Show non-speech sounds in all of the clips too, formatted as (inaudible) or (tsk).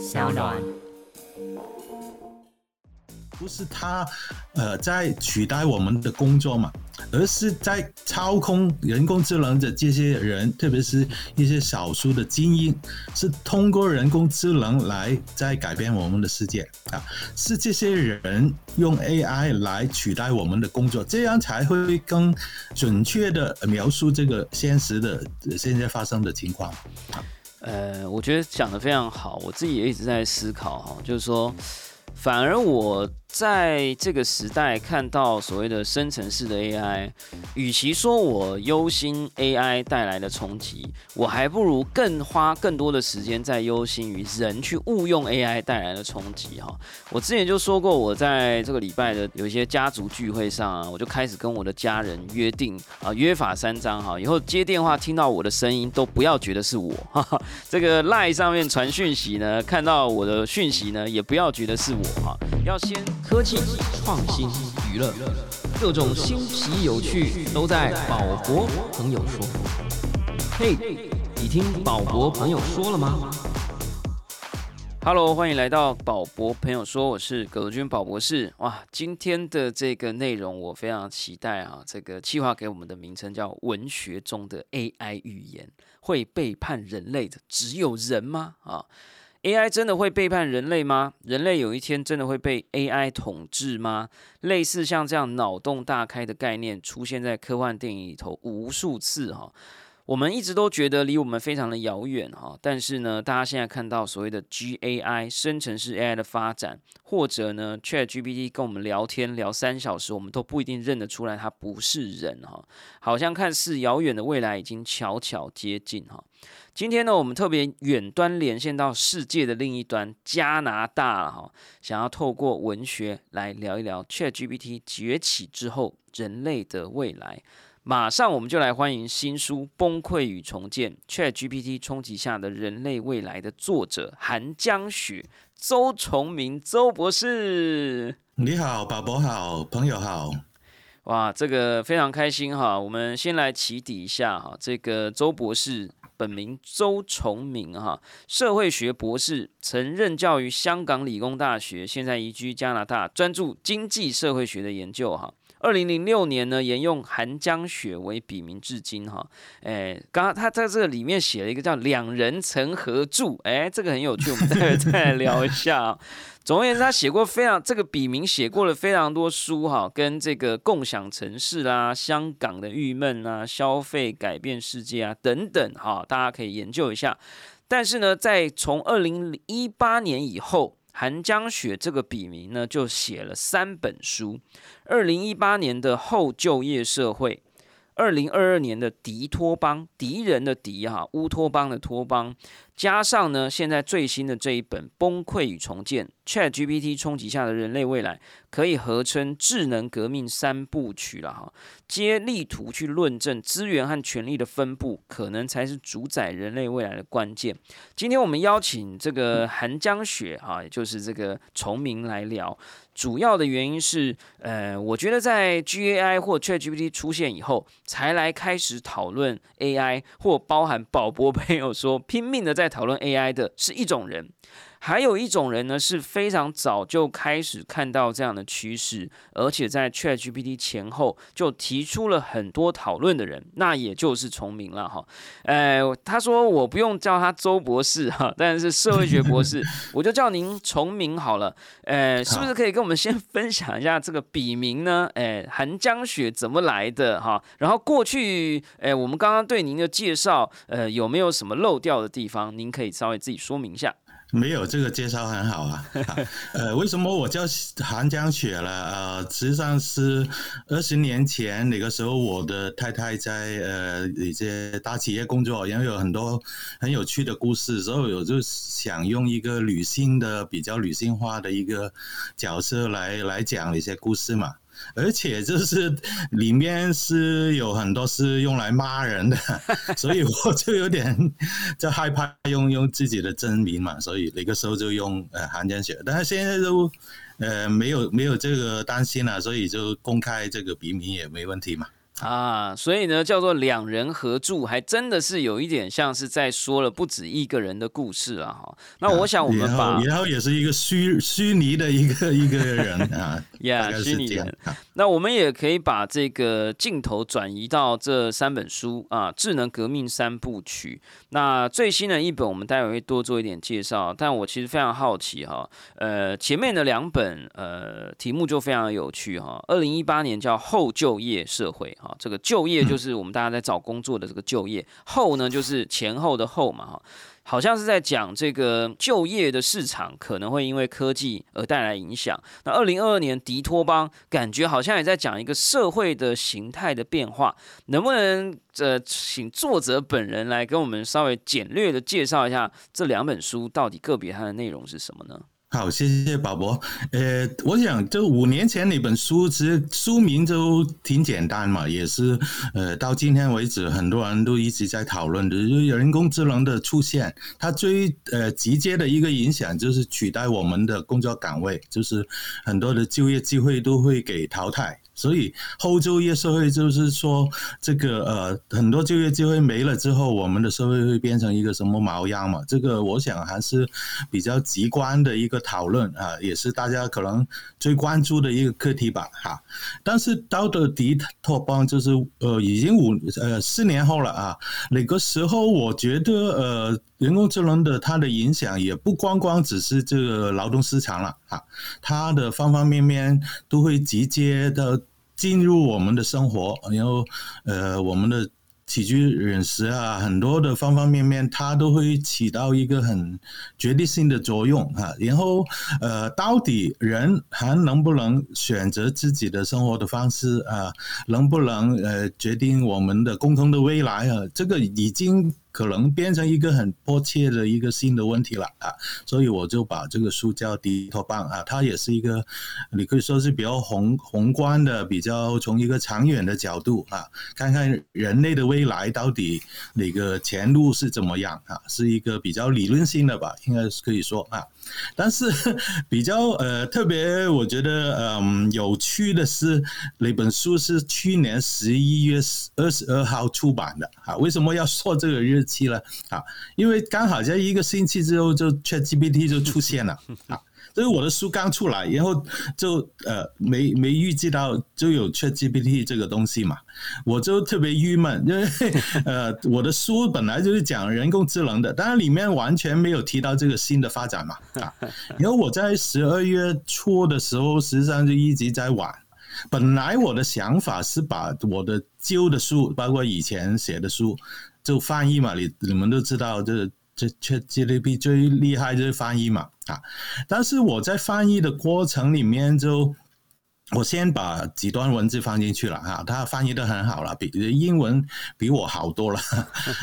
小暖。不是他，呃，在取代我们的工作嘛，而是在操控人工智能的这些人，特别是一些少数的精英，是通过人工智能来在改变我们的世界啊，是这些人用 AI 来取代我们的工作，这样才会更准确的描述这个现实的现在发生的情况。呃，我觉得讲的非常好，我自己也一直在思考哈，就是说，反而我。在这个时代看到所谓的生成式的 AI，与其说我忧心 AI 带来的冲击，我还不如更花更多的时间在忧心于人去误用 AI 带来的冲击哈。我之前就说过，我在这个礼拜的有一些家族聚会上啊，我就开始跟我的家人约定啊，约法三章哈，以后接电话听到我的声音都不要觉得是我，哈哈，这个 Line 上面传讯息呢，看到我的讯息呢，也不要觉得是我哈，要先。科技创新娱乐，各种新奇有趣都在宝博朋友说。嘿，你听宝博朋友说了吗？Hello，欢迎来到宝博朋友说，我是葛军宝博士。哇，今天的这个内容我非常期待啊！这个计划给我们的名称叫“文学中的 AI 语言”，会背叛人类的只有人吗？啊？AI 真的会背叛人类吗？人类有一天真的会被 AI 统治吗？类似像这样脑洞大开的概念出现在科幻电影里头无数次哈，我们一直都觉得离我们非常的遥远哈。但是呢，大家现在看到所谓的 GAI 生成式 AI 的发展，或者呢 ChatGPT 跟我们聊天聊三小时，我们都不一定认得出来它不是人哈，好像看似遥远的未来已经悄悄接近哈。今天呢，我们特别远端连线到世界的另一端加拿大哈，想要透过文学来聊一聊 ChatGPT 崛起之后人类的未来。马上我们就来欢迎新书《崩溃与重建：ChatGPT 冲击下的人类未来》的作者韩江雪、周崇明周博士。你好，宝宝好，朋友好。哇，这个非常开心哈。我们先来起底一下哈，这个周博士。本名周崇明，哈，社会学博士，曾任教于香港理工大学，现在移居加拿大，专注经济社会学的研究，哈。二零零六年呢，沿用韩江雪为笔名至今，哈。哎，刚刚他在这个里面写了一个叫“两人曾合著”，哎，这个很有趣，我们待会再来聊一下。(laughs) 总而言之，他写过非常这个笔名写过了非常多书哈，跟这个共享城市啦、香港的郁闷啊、消费改变世界啊等等哈，大家可以研究一下。但是呢，在从二零一八年以后，寒江雪这个笔名呢就写了三本书：二零一八年的后就业社会。二零二二年的敌托邦，敌人的敌哈，乌托邦的托邦，加上呢，现在最新的这一本《崩溃与重建》，ChatGPT 冲击下的人类未来，可以合称智能革命三部曲了哈，皆力图去论证资源和权力的分布，可能才是主宰人类未来的关键。今天我们邀请这个韩江雪哈，也就是这个崇明来聊。主要的原因是，呃，我觉得在 G A I 或 Chat G P T 出现以后，才来开始讨论 A I，或包含宝博朋友说拼命的在讨论 A I 的是一种人。还有一种人呢，是非常早就开始看到这样的趋势，而且在 ChatGPT 前后就提出了很多讨论的人，那也就是崇明了哈。呃，他说我不用叫他周博士哈，但是社会学博士，我就叫您崇明好了。呃，是不是可以跟我们先 (laughs) 分享一下这个笔名呢？哎，寒江雪怎么来的哈？然后过去，哎，我们刚刚对您的介绍，呃，有没有什么漏掉的地方？您可以稍微自己说明一下。没有这个介绍很好啊，(laughs) 呃，为什么我叫寒江雪了？呃，实际上是二十年前那个时候，我的太太在呃一些大企业工作，然后有很多很有趣的故事，所以我就想用一个女性的比较女性化的一个角色来来讲一些故事嘛。而且就是里面是有很多是用来骂人的，(laughs) 所以我就有点就害怕用用自己的真名嘛，所以那个时候就用呃韩江雪，但是现在都呃没有没有这个担心了，所以就公开这个笔名也没问题嘛。啊，所以呢，叫做两人合住，还真的是有一点像是在说了不止一个人的故事啊！哈，那我想我们把然后也是一个虚虚拟的一个一个人啊，呀，虚拟人。(laughs) 那我们也可以把这个镜头转移到这三本书啊，《智能革命三部曲》。那最新的一本，我们待会会多做一点介绍。但我其实非常好奇哈，呃，前面的两本呃题目就非常有趣哈。二零一八年叫《后就业社会》哈。这个就业就是我们大家在找工作的这个就业，后呢就是前后的后嘛哈，好像是在讲这个就业的市场可能会因为科技而带来影响。那二零二二年迪托邦感觉好像也在讲一个社会的形态的变化，能不能呃请作者本人来跟我们稍微简略的介绍一下这两本书到底个别它的内容是什么呢？好，谢谢宝博。呃，我想这五年前那本书，其实书名就挺简单嘛，也是呃，到今天为止，很多人都一直在讨论的，就是人工智能的出现，它最呃直接的一个影响就是取代我们的工作岗位，就是很多的就业机会都会给淘汰。所以后就业社会就是说，这个呃很多就业机会没了之后，我们的社会会变成一个什么模样嘛？这个我想还是比较直观的一个讨论啊，也是大家可能最关注的一个课题吧，哈。但是到的迪托邦就是呃已经五呃四年后了啊，那个时候我觉得呃人工智能的它的影响也不光光只是这个劳动市场了啊，它的方方面面都会直接的。进入我们的生活，然后呃，我们的起居饮食啊，很多的方方面面，它都会起到一个很决定性的作用啊。然后呃，到底人还能不能选择自己的生活的方式啊？能不能呃决定我们的共同的未来啊？这个已经。可能变成一个很迫切的一个新的问题了啊，所以我就把这个书叫《迪托邦》啊，它也是一个，你可以说是比较宏宏观的，比较从一个长远的角度啊，看看人类的未来到底哪个前路是怎么样啊，是一个比较理论性的吧，应该是可以说啊。但是 (laughs) 比较呃特别，我觉得嗯有趣的是，那本书是去年十一月二十二号出版的啊。为什么要说这个日期呢？啊，因为刚好在一个星期之后，就 ChatGPT 就出现了啊。所以我的书刚出来，然后就呃没没预计到就有 ChatGPT 这个东西嘛，我就特别郁闷，因为 (laughs) 呃我的书本来就是讲人工智能的，当然里面完全没有提到这个新的发展嘛啊。然后我在十二月初的时候，实际上就一直在玩。本来我的想法是把我的旧的书，包括以前写的书，就翻译嘛，你你们都知道这。这 ChatGPT 最厉害就是翻译嘛啊！但是我在翻译的过程里面，就我先把几段文字放进去了哈，他翻译的很好了，比英文比我好多了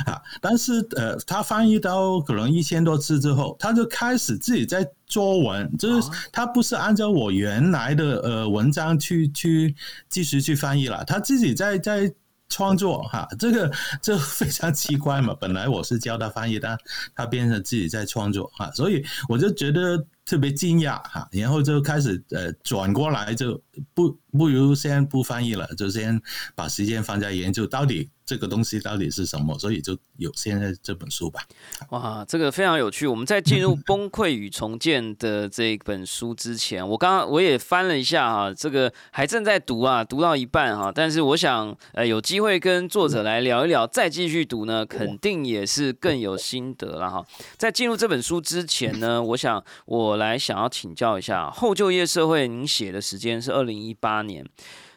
啊！但是呃，他翻译到可能一千多次之后，他就开始自己在作文，就是他不是按照我原来的呃文章去去继续去翻译了，他自己在在。创作哈，这个 (laughs) 这非常奇怪嘛。本来我是教他翻译，但他变成自己在创作哈，所以我就觉得特别惊讶哈。然后就开始呃转过来，就不不如先不翻译了，就先把时间放在研究到底。这个东西到底是什么？所以就有现在这本书吧。哇，这个非常有趣。我们在进入《崩溃与重建》的这本书之前，我刚刚我也翻了一下哈，这个还正在读啊，读到一半哈。但是我想，呃，有机会跟作者来聊一聊，再继续读呢，肯定也是更有心得了哈。在进入这本书之前呢，我想我来想要请教一下，后就业社会，您写的时间是二零一八年。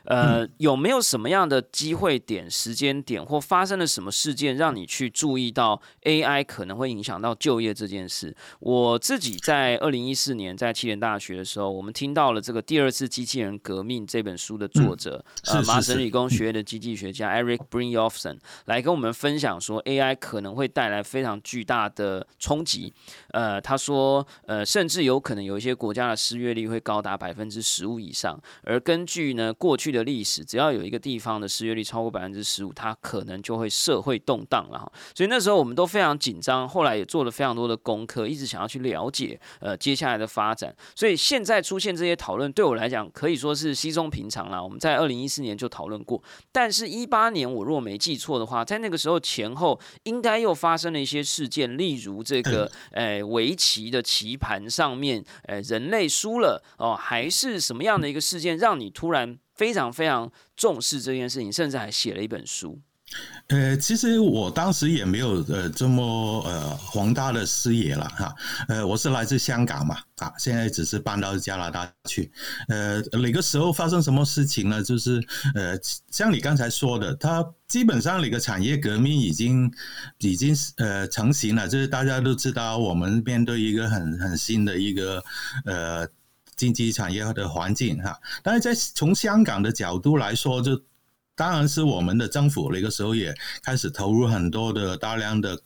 呃，有没有什么样的机会点、时间点，或发生了什么事件，让你去注意到 AI 可能会影响到就业这件事？我自己在二零一四年在七年大学的时候，我们听到了这个《第二次机器人革命》这本书的作者，呃，麻省理工学院的经济学家 Eric Brynjolfsson 来跟我们分享说，AI 可能会带来非常巨大的冲击。呃，他说，呃，甚至有可能有一些国家的失业率会高达百分之十五以上。而根据呢过去的的历史，只要有一个地方的失业率超过百分之十五，它可能就会社会动荡了哈。所以那时候我们都非常紧张，后来也做了非常多的功课，一直想要去了解呃接下来的发展。所以现在出现这些讨论，对我来讲可以说是稀松平常啦。我们在二零一四年就讨论过，但是一八年我若没记错的话，在那个时候前后应该又发生了一些事件，例如这个呃围棋的棋盘上面，呃人类输了哦，还是什么样的一个事件让你突然非常非常重视这件事情，甚至还写了一本书。呃，其实我当时也没有呃这么呃宏大的视野了哈。呃，我是来自香港嘛，啊，现在只是搬到加拿大去。呃，哪个时候发生什么事情呢？就是呃，像你刚才说的，它基本上那个产业革命已经已经呃成型了。就是大家都知道，我们面对一个很很新的一个呃经济产业的环境哈。但是在从香港的角度来说，就当然是我们的政府那个时候也开始投入很多的大量的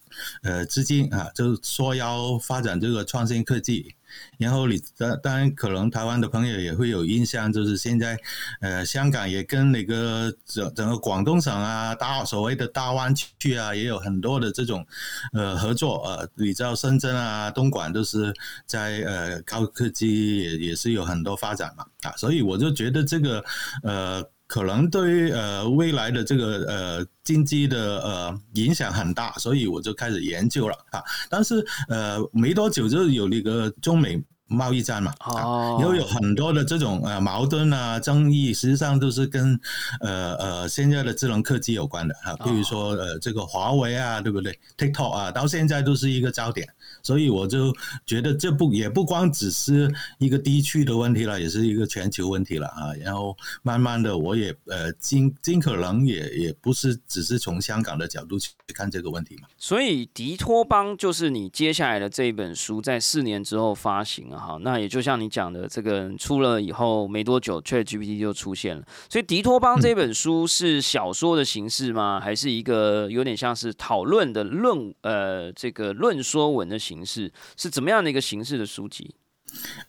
呃资金啊，就是说要发展这个创新科技。然后你当当然可能台湾的朋友也会有印象，就是现在呃香港也跟那个整整个广东省啊大所谓的大湾区啊，也有很多的这种呃合作呃，你知道深圳啊东莞都是在呃高科技也也是有很多发展嘛啊，所以我就觉得这个呃。可能对于呃未来的这个呃经济的呃影响很大，所以我就开始研究了啊。但是呃没多久就有那个中美贸易战嘛，哦，因为有很多的这种呃矛盾啊争议，实际上都是跟呃呃现在的智能科技有关的啊。比如说呃这个华为啊，对不对？TikTok 啊，到现在都是一个焦点。所以我就觉得这不也不光只是一个地区的问题了，也是一个全球问题了啊。然后慢慢的，我也呃尽尽可能也也不是只是从香港的角度去看这个问题嘛。所以迪托邦就是你接下来的这一本书，在四年之后发行了哈。那也就像你讲的，这个出了以后没多久，ChatGPT 就出现了。所以迪托邦这本书是小说的形式吗？还是一个有点像是讨论的论呃这个论说文的形？形式是怎么样的一个形式的书籍？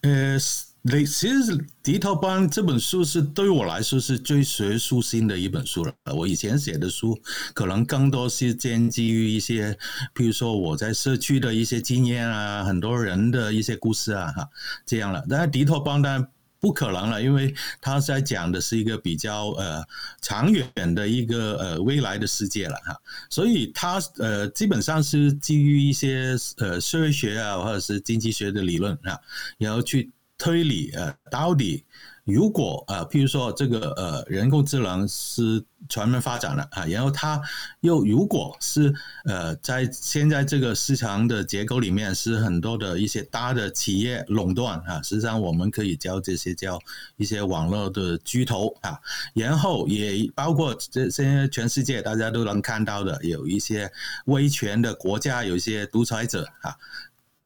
呃，你其实《迪托邦》这本书是对我来说是最学术性的一本书了。我以前写的书可能更多是建基于一些，譬如说我在社区的一些经验啊，很多人的一些故事啊，哈，这样了。但是《迪托邦》呢？不可能了，因为他在讲的是一个比较呃长远的一个呃未来的世界了哈，所以他呃基本上是基于一些呃社会学啊或者是经济学的理论啊，然后去推理呃到底。如果啊，譬如说这个呃人工智能是全面发展了啊，然后它又如果是呃在现在这个市场的结构里面是很多的一些大的企业垄断啊，实际上我们可以叫这些叫一些网络的巨头啊，然后也包括这现在全世界大家都能看到的有一些威权的国家，有一些独裁者啊。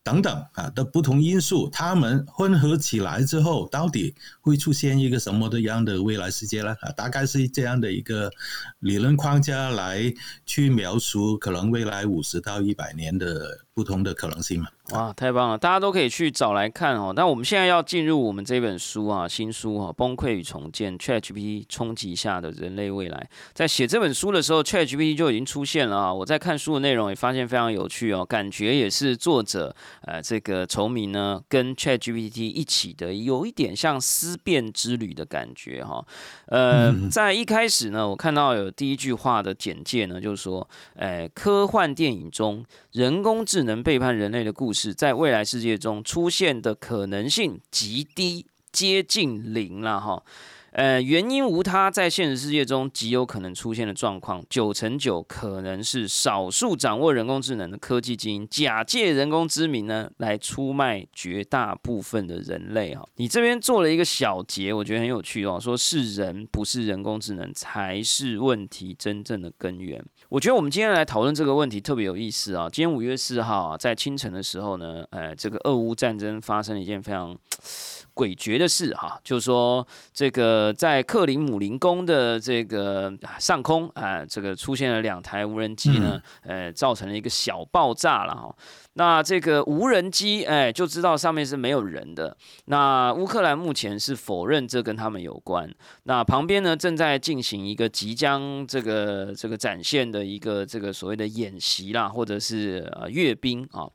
等等啊的不同因素，它们混合起来之后，到底会出现一个什么的样的未来世界呢？啊，大概是这样的一个理论框架来去描述可能未来五十到一百年的不同的可能性嘛。哇，太棒了！大家都可以去找来看哦。那我们现在要进入我们这本书啊，新书啊，《崩溃与重建：ChatGPT 冲击下的人类未来》。在写这本书的时候，ChatGPT 就已经出现了啊。我在看书的内容也发现非常有趣哦，感觉也是作者呃这个崇明呢跟 ChatGPT 一起的，有一点像思辨之旅的感觉哈。呃，在一开始呢，我看到有第一句话的简介呢，就是说，呃，科幻电影中人工智能能背叛人类的故事。在未来世界中出现的可能性极低，接近零了哈。呃，原因无他，在现实世界中极有可能出现的状况，九成九可能是少数掌握人工智能的科技精英，假借人工之名呢，来出卖绝大部分的人类哈。你这边做了一个小结，我觉得很有趣哦，说是人不是人工智能才是问题真正的根源。我觉得我们今天来讨论这个问题特别有意思啊。今天五月四号啊，在清晨的时候呢，呃，这个俄乌战争发生了一件非常。诡谲的事哈，就是说这个在克林姆林宫的这个上空啊，这个出现了两台无人机呢，呃，造成了一个小爆炸了哈。那这个无人机，哎，就知道上面是没有人的。那乌克兰目前是否认这跟他们有关。那旁边呢，正在进行一个即将这个这个展现的一个这个所谓的演习啦，或者是呃阅兵啊。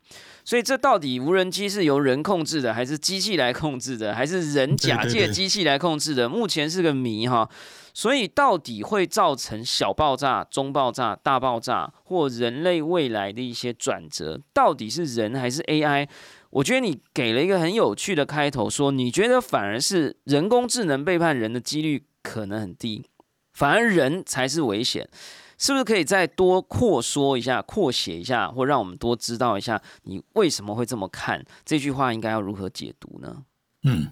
所以这到底无人机是由人控制的，还是机器来控制的，还是人假借机器来控制的？目前是个谜哈。所以，到底会造成小爆炸、中爆炸、大爆炸，或人类未来的一些转折，到底是人还是 AI？我觉得你给了一个很有趣的开头，说你觉得反而是人工智能背叛人的几率可能很低，反而人才是危险，是不是可以再多扩说一下、扩写一下，或让我们多知道一下你为什么会这么看？这句话应该要如何解读呢？嗯，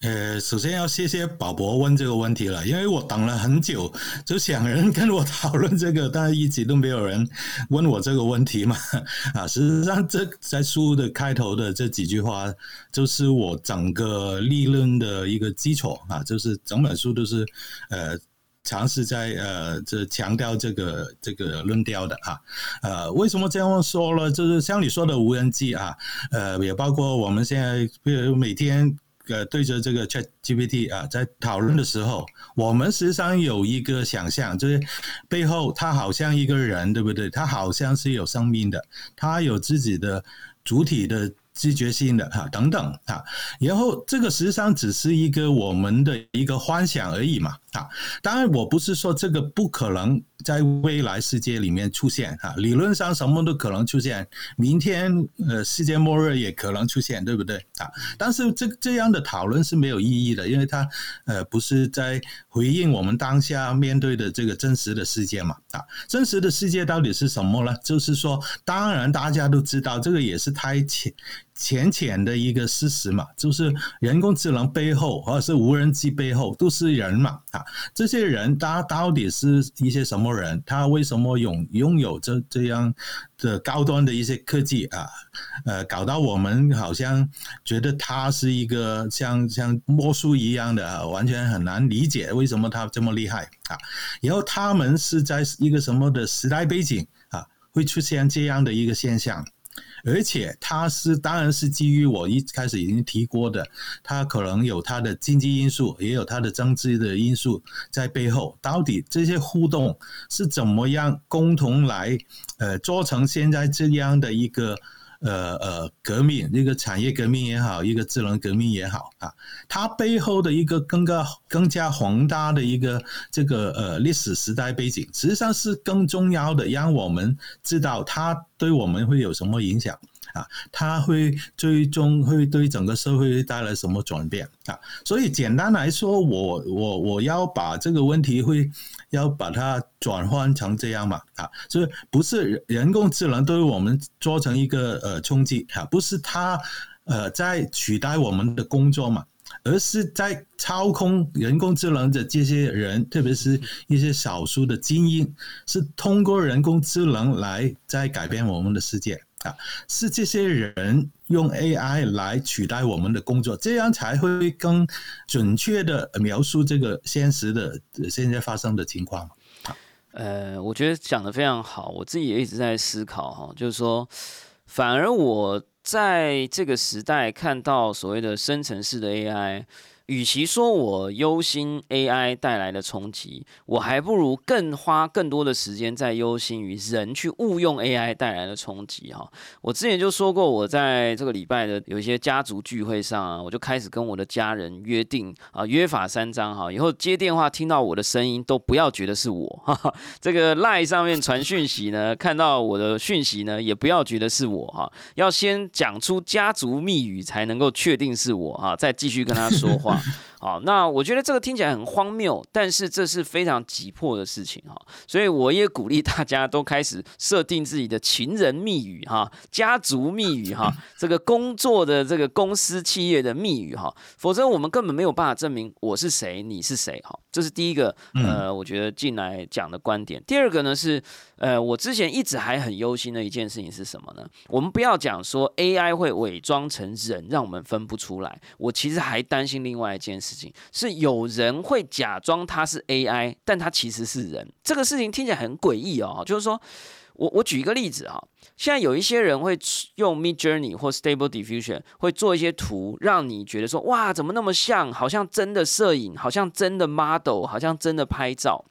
呃，首先要谢谢宝博问这个问题了，因为我等了很久，就想人跟我讨论这个，但是一直都没有人问我这个问题嘛。(laughs) 啊，事实上，这在书的开头的这几句话，就是我整个立论的一个基础啊，就是整本书都是呃，尝试在呃这强调这个这个论调的啊。呃，为什么这样说呢？就是像你说的无人机啊，呃，也包括我们现在比如每天。呃，对着这个 Chat GPT 啊，在讨论的时候，我们实际上有一个想象，就是背后它好像一个人，对不对？它好像是有生命的，它有自己的主体的。知觉性的哈等等啊，然后这个实际上只是一个我们的一个幻想而已嘛啊，当然我不是说这个不可能在未来世界里面出现啊，理论上什么都可能出现，明天呃世界末日也可能出现，对不对啊？但是这这样的讨论是没有意义的，因为它呃不是在回应我们当下面对的这个真实的世界嘛啊，真实的世界到底是什么呢？就是说，当然大家都知道，这个也是太浅。浅浅的一个事实嘛，就是人工智能背后或者是无人机背后都是人嘛啊，这些人他到底是一些什么人？他为什么拥拥有这这样的高端的一些科技啊？呃，搞到我们好像觉得他是一个像像魔术一样的，完全很难理解为什么他这么厉害啊？然后他们是在一个什么的时代背景啊，会出现这样的一个现象？而且它是，当然是基于我一开始已经提过的，它可能有它的经济因素，也有它的政治的因素在背后。到底这些互动是怎么样共同来，呃，做成现在这样的一个。呃呃，革命一个产业革命也好，一个智能革命也好啊，它背后的一个更加更加宏大的一个这个呃历史时代背景，实际上是更重要的，让我们知道它对我们会有什么影响。啊，它会最终会对整个社会带来什么转变啊？所以简单来说，我我我要把这个问题会要把它转换成这样嘛啊，就是不是人工智能对我们做成一个呃冲击啊，不是它呃在取代我们的工作嘛，而是在操控人工智能的这些人，特别是一些少数的精英，是通过人工智能来在改变我们的世界。啊，是这些人用 AI 来取代我们的工作，这样才会更准确的描述这个现实的现在发生的情况。呃，我觉得讲的非常好，我自己也一直在思考哈，就是说，反而我在这个时代看到所谓的生成式的 AI。与其说我忧心 AI 带来的冲击，我还不如更花更多的时间在忧心于人去误用 AI 带来的冲击哈。我之前就说过，我在这个礼拜的有一些家族聚会上啊，我就开始跟我的家人约定啊，约法三章哈，以后接电话听到我的声音都不要觉得是我，(laughs) 哈哈，这个 Line 上面传讯息呢，看到我的讯息呢，也不要觉得是我哈，要先讲出家族密语才能够确定是我哈，再继续跟他说话。好，那我觉得这个听起来很荒谬，但是这是非常急迫的事情哈，所以我也鼓励大家都开始设定自己的情人密语哈、家族密语哈、这个工作的这个公司企业的密语哈，否则我们根本没有办法证明我是谁，你是谁哈。这是第一个，呃，我觉得进来讲的观点。第二个呢是，呃，我之前一直还很忧心的一件事情是什么呢？我们不要讲说 AI 会伪装成人，让我们分不出来。我其实还担心另外一件事情，是有人会假装他是 AI，但他其实是人。这个事情听起来很诡异哦，就是说。我我举一个例子啊，现在有一些人会用 Mid Journey 或 Stable Diffusion 会做一些图，让你觉得说哇，怎么那么像，好像真的摄影，好像真的 model，好像真的拍照。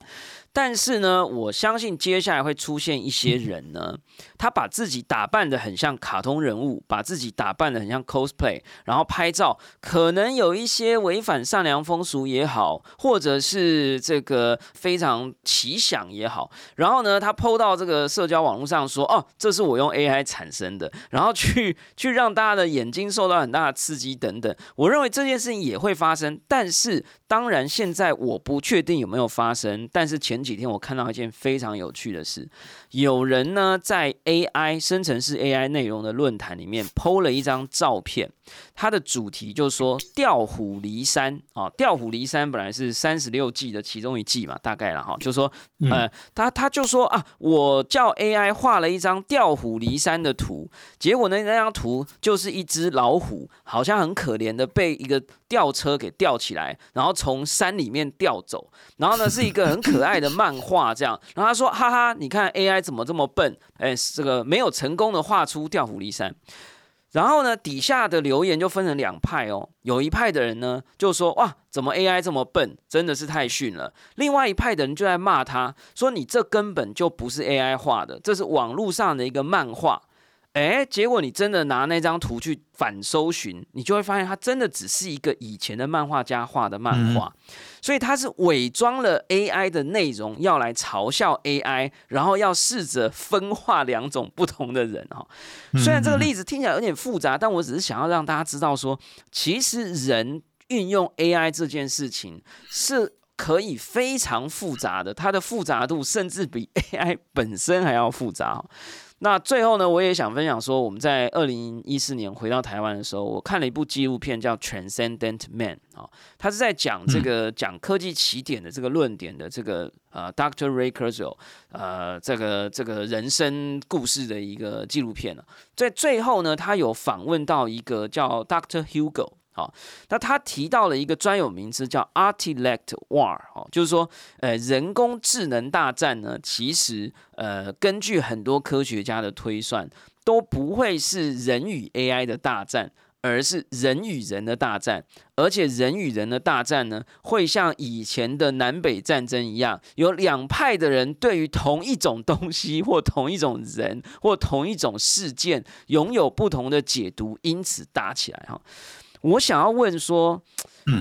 但是呢，我相信接下来会出现一些人呢，他把自己打扮的很像卡通人物，把自己打扮的很像 cosplay，然后拍照，可能有一些违反善良风俗也好，或者是这个非常奇想也好，然后呢，他 PO 到这个社交网络上说，哦，这是我用 AI 产生的，然后去 (laughs) 去让大家的眼睛受到很大的刺激等等。我认为这件事情也会发生，但是当然现在我不确定有没有发生，但是前。几天我看到一件非常有趣的事，有人呢在 AI 生成式 AI 内容的论坛里面 PO 了一张照片，它的主题就是说调虎离山啊，调虎离山本来是三十六计的其中一计嘛，大概了哈，就说呃，他他就说啊，我叫 AI 画了一张调虎离山的图，结果呢那张图就是一只老虎，好像很可怜的被一个吊车给吊起来，然后从山里面吊走，然后呢是一个很可爱的。漫画这样，然后他说：“哈哈，你看 AI 怎么这么笨？哎，这个没有成功的画出调虎离山。”然后呢，底下的留言就分成两派哦。有一派的人呢就说：“哇，怎么 AI 这么笨？真的是太逊了。”另外一派的人就在骂他说：“你这根本就不是 AI 画的，这是网络上的一个漫画。”哎，结果你真的拿那张图去反搜寻，你就会发现它真的只是一个以前的漫画家画的漫画，所以它是伪装了 AI 的内容，要来嘲笑 AI，然后要试着分化两种不同的人哈。虽然这个例子听起来有点复杂，但我只是想要让大家知道说，其实人运用 AI 这件事情是可以非常复杂的，它的复杂度甚至比 AI 本身还要复杂。那最后呢，我也想分享说，我们在二零一四年回到台湾的时候，我看了一部纪录片叫《Transcendent Man》啊，他是在讲这个讲科技起点的这个论点的这个呃，Dr. Ray Kurzweil 呃，这个这个人生故事的一个纪录片了。在最后呢，他有访问到一个叫 Dr. Hugo。好，那他提到了一个专有名词叫 Artilect War”，哦，就是说，呃，人工智能大战呢，其实，呃，根据很多科学家的推算，都不会是人与 AI 的大战，而是人与人的大战，而且人与人的大战呢，会像以前的南北战争一样，有两派的人对于同一种东西 (laughs) 或同一种人或同一种事件拥有不同的解读，因此打起来，哈。我想要问说，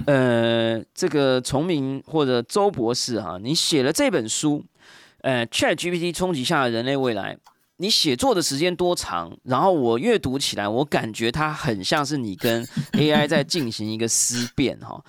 呃，这个崇明或者周博士哈，你写了这本书，呃，Chat GPT 冲击下的人类未来，你写作的时间多长？然后我阅读起来，我感觉它很像是你跟 (laughs) AI 在进行一个思辨哈。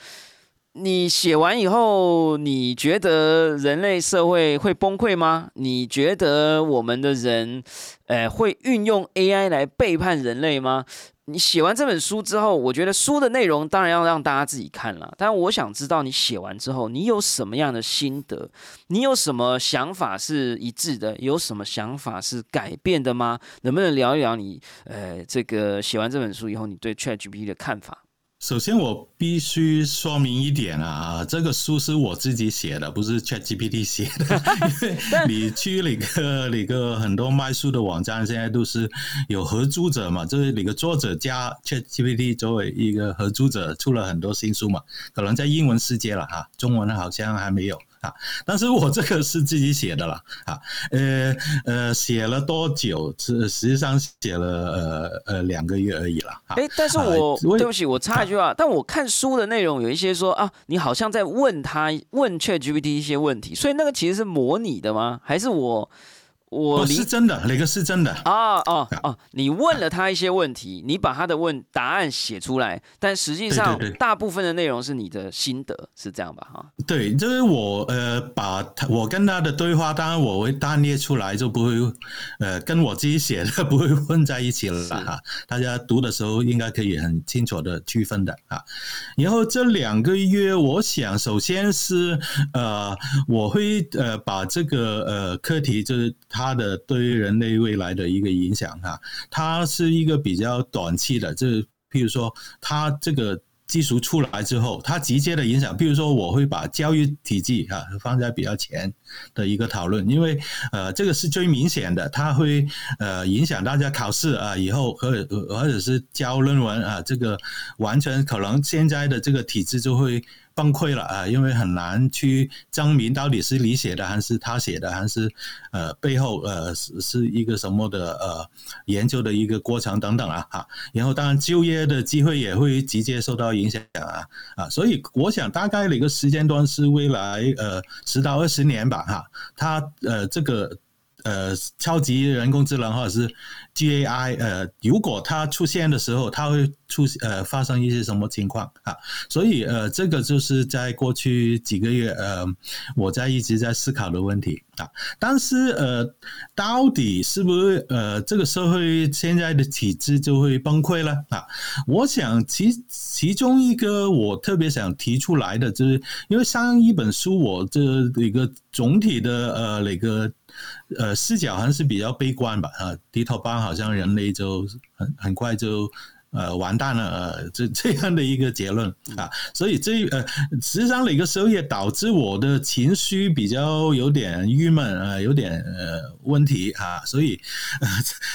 你写完以后，你觉得人类社会会崩溃吗？你觉得我们的人，呃，会运用 AI 来背叛人类吗？你写完这本书之后，我觉得书的内容当然要让大家自己看了。但我想知道你写完之后，你有什么样的心得？你有什么想法是一致的？有什么想法是改变的吗？能不能聊一聊你呃这个写完这本书以后，你对 ChatGPT 的看法？首先，我必须说明一点啊，这个书是我自己写的，不是 ChatGPT 写的。(laughs) 因为你去那个那个很多卖书的网站，现在都是有合租者嘛，就是那个作者加 ChatGPT 作为一个合租者，出了很多新书嘛，可能在英文世界了哈，中文好像还没有。啊，但是我这个是自己写的啦啊，呃呃，写了多久？实实际上写了呃呃两个月而已啦。哎，但是我对不起，我插一句话，但我看书的内容有一些说啊，你好像在问他问 ChatGPT 一些问题，所以那个其实是模拟的吗？还是我？我是真的，哪个是真的啊？哦哦，你问了他一些问题，你把他的问答案写出来，但实际上大部分的内容是你的心得，是这样吧？哈，对，就是我呃，把他我跟他的对话，当然我会单列出来，就不会呃跟我自己写的不会混在一起了哈。大家读的时候应该可以很清楚的区分的啊。然后这两个月，我想首先是呃，我会呃把这个呃课题就是他。它的对于人类未来的一个影响哈，它是一个比较短期的，这譬如说它这个。技术出来之后，它直接的影响，比如说，我会把教育体系啊放在比较前的一个讨论，因为呃，这个是最明显的，它会呃影响大家考试啊，以后或或者是交论文啊，这个完全可能现在的这个体制就会。崩溃了啊！因为很难去证明到底是你写的还是他写的，还是呃背后呃是是一个什么的呃研究的一个过程等等啊哈。然后当然就业的机会也会直接受到影响啊啊！所以我想大概的一个时间段是未来呃十到二十年吧哈。它呃这个。呃，超级人工智能或者是 G A I，呃，如果它出现的时候，它会出呃发生一些什么情况啊？所以呃，这个就是在过去几个月呃，我在一直在思考的问题啊。但是呃，到底是不是呃，这个社会现在的体制就会崩溃了啊？我想其其中一个我特别想提出来的，就是因为上一本书我这一个总体的呃那个。呃，视角好像是比较悲观吧，啊，低头班好像人类就很很快就呃完蛋了，呃，这 (laughs) 这样的一个结论啊，所以这呃，实际上那个时候也导致我的情绪比较有点郁闷啊，有点呃问题啊，所以呃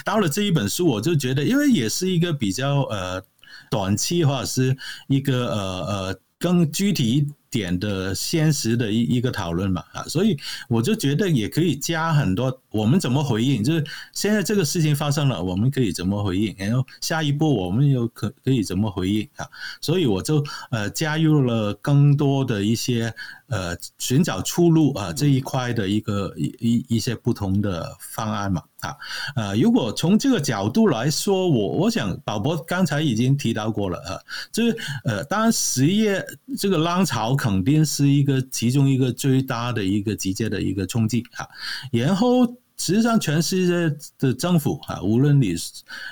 到了这一本书，我就觉得，因为也是一个比较呃短期或者是一个呃呃更具体。点的现实的一一个讨论嘛啊，所以我就觉得也可以加很多，我们怎么回应？就是现在这个事情发生了，我们可以怎么回应？然后下一步我们又可可以怎么回应啊？所以我就呃加入了更多的一些。呃，寻找出路啊，这一块的一个一一一些不同的方案嘛，啊，呃，如果从这个角度来说，我我想宝博刚才已经提到过了啊，就是呃，当然实业这个浪潮肯定是一个其中一个最大的一个直接的一个冲击啊，然后。实际上，全世界的政府啊，无论你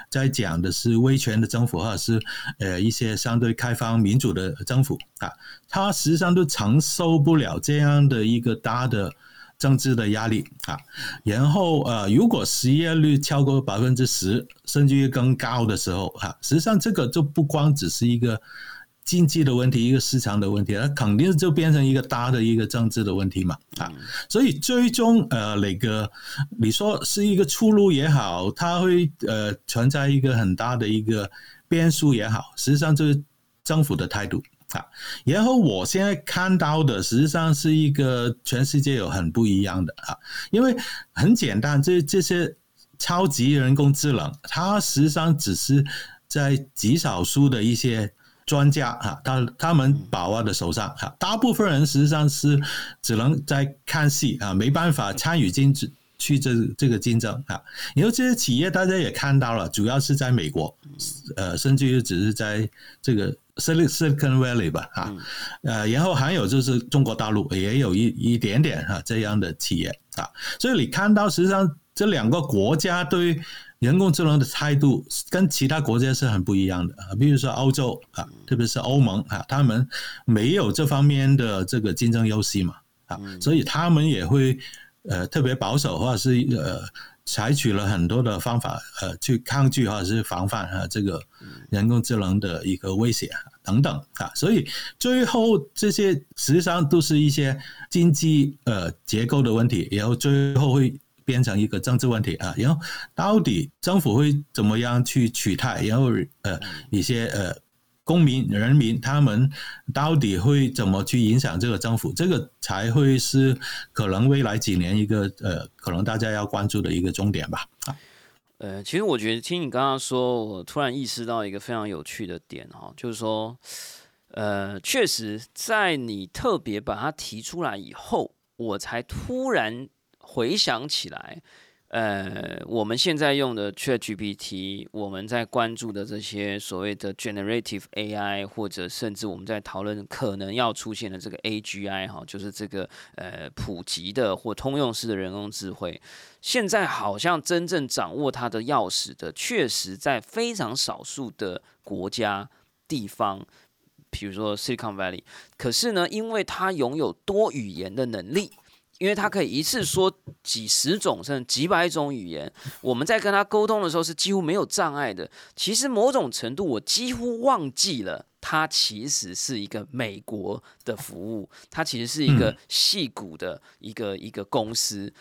在讲的是威权的政府，或者是呃一些相对开放民主的政府啊，它实际上都承受不了这样的一个大的政治的压力啊。然后呃，如果失业率超过百分之十，甚至于更高的时候啊，实际上这个就不光只是一个。经济的问题，一个市场的问题，那肯定就变成一个大的一个政治的问题嘛啊，所以最终呃，那个你说是一个出路也好，它会呃存在一个很大的一个变数也好，实际上就是政府的态度啊。然后我现在看到的，实际上是一个全世界有很不一样的啊，因为很简单，这这些超级人工智能，它实际上只是在极少数的一些。专家啊，他他们把握的手上啊，大部分人实际上是只能在看戏啊，没办法参与竞争去这这个竞争啊。因为这些企业大家也看到了，主要是在美国，呃，甚至于只是在这个 Silicon Valley 吧啊，呃，然后还有就是中国大陆也有一一点点哈这样的企业啊，所以你看到实际上这两个国家对。人工智能的态度跟其他国家是很不一样的啊，比如说欧洲啊，特别是欧盟啊，他们没有这方面的这个竞争优势嘛啊，所以他们也会呃特别保守，或者是呃采取了很多的方法呃去抗拒或者是防范啊这个人工智能的一个威胁等等啊，所以最后这些实际上都是一些经济呃结构的问题，然后最后会。变成一个政治问题啊，然后到底政府会怎么样去取代？然后呃，一些呃公民人民他们到底会怎么去影响这个政府？这个才会是可能未来几年一个呃，可能大家要关注的一个重点吧。啊，呃，其实我觉得听你刚刚说，我突然意识到一个非常有趣的点哈，就是说，呃，确实在你特别把它提出来以后，我才突然。回想起来，呃，我们现在用的 ChatGPT，我们在关注的这些所谓的 Generative AI，或者甚至我们在讨论可能要出现的这个 AGI，哈，就是这个呃普及的或通用式的人工智慧，现在好像真正掌握它的钥匙的，确实在非常少数的国家地方，比如说 Silicon Valley。可是呢，因为它拥有多语言的能力。因为他可以一次说几十种甚至几百种语言，我们在跟他沟通的时候是几乎没有障碍的。其实某种程度，我几乎忘记了，它其实是一个美国的服务，它其实是一个戏骨的一个一个公司。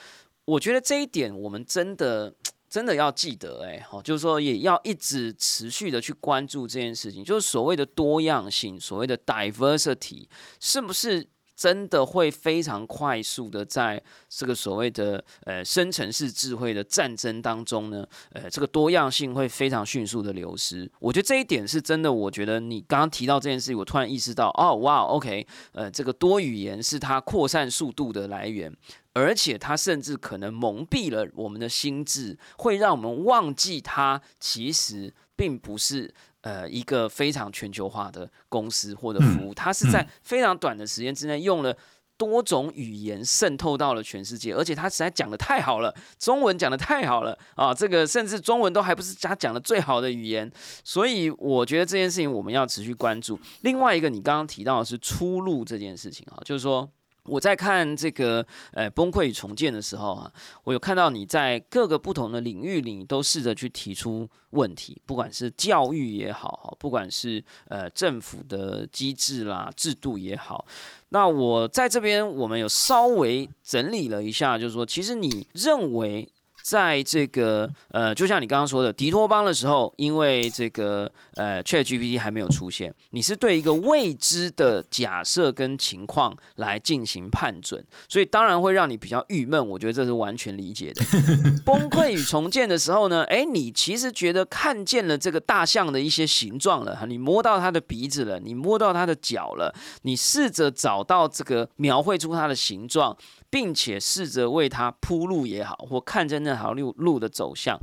我觉得这一点我们真的真的要记得，哎，好，就是说也要一直持续的去关注这件事情，就是所谓的多样性，所谓的 diversity，是不是？真的会非常快速的在这个所谓的呃生成式智慧的战争当中呢，呃，这个多样性会非常迅速的流失。我觉得这一点是真的。我觉得你刚刚提到这件事情，我突然意识到，哦，哇，OK，呃，这个多语言是它扩散速度的来源，而且它甚至可能蒙蔽了我们的心智，会让我们忘记它其实并不是。呃，一个非常全球化的公司或者服务，它是在非常短的时间之内用了多种语言渗透到了全世界，而且他实在讲的太好了，中文讲的太好了啊！这个甚至中文都还不是他讲的最好的语言，所以我觉得这件事情我们要持续关注。另外一个，你刚刚提到的是出路这件事情啊，就是说。我在看这个呃崩溃与重建的时候啊，我有看到你在各个不同的领域里都试着去提出问题，不管是教育也好，不管是呃政府的机制啦、制度也好。那我在这边我们有稍微整理了一下，就是说，其实你认为。在这个呃，就像你刚刚说的，迪托邦的时候，因为这个呃，Chat GPT 还没有出现，你是对一个未知的假设跟情况来进行判准，所以当然会让你比较郁闷。我觉得这是完全理解的。崩溃与重建的时候呢，哎，你其实觉得看见了这个大象的一些形状了，你摸到它的鼻子了，你摸到它的脚了，你试着找到这个描绘出它的形状。并且试着为他铺路也好，或看着那条路路的走向。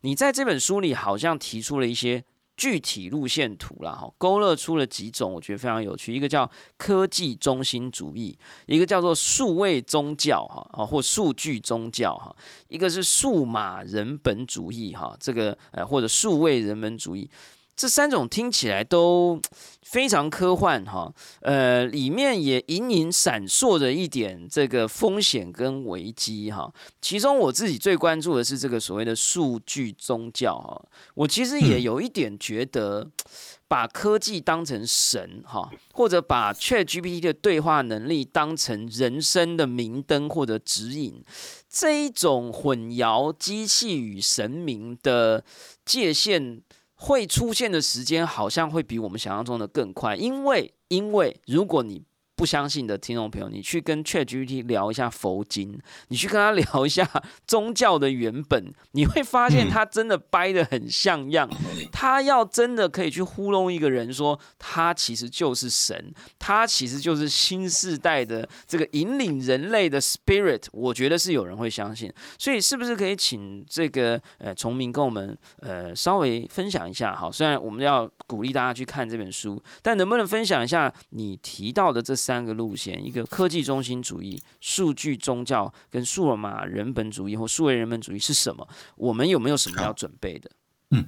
你在这本书里好像提出了一些具体路线图了哈，勾勒出了几种，我觉得非常有趣。一个叫科技中心主义，一个叫做数位宗教哈啊，或数据宗教哈，一个是数码人本主义哈，这个呃或者数位人本主义。这三种听起来都 (tsk) 非常科幻哈，呃，里面也隐隐闪烁着一点这个风险跟危机哈。其中我自己最关注的是这个所谓的数据宗教哈。我其实也有一点觉得，(tsk) 把科技当成神哈，或者把 Chat GPT 的对话能力当成人生的明灯或者指引，这一种混淆机器与神明的界限。会出现的时间好像会比我们想象中的更快，因为因为如果你。不相信的听众朋友，你去跟 ChatGPT 聊一下佛经，你去跟他聊一下 (laughs) 宗教的原本，你会发现他真的掰的很像样。他要真的可以去糊弄一个人，说他其实就是神，他其实就是新时代的这个引领人类的 spirit，我觉得是有人会相信。所以是不是可以请这个呃崇明跟我们呃稍微分享一下？好，虽然我们要鼓励大家去看这本书，但能不能分享一下你提到的这三？三个路线：一个科技中心主义、数据宗教跟数码人本主义或数位人本主义是什么？我们有没有什么要准备的？嗯，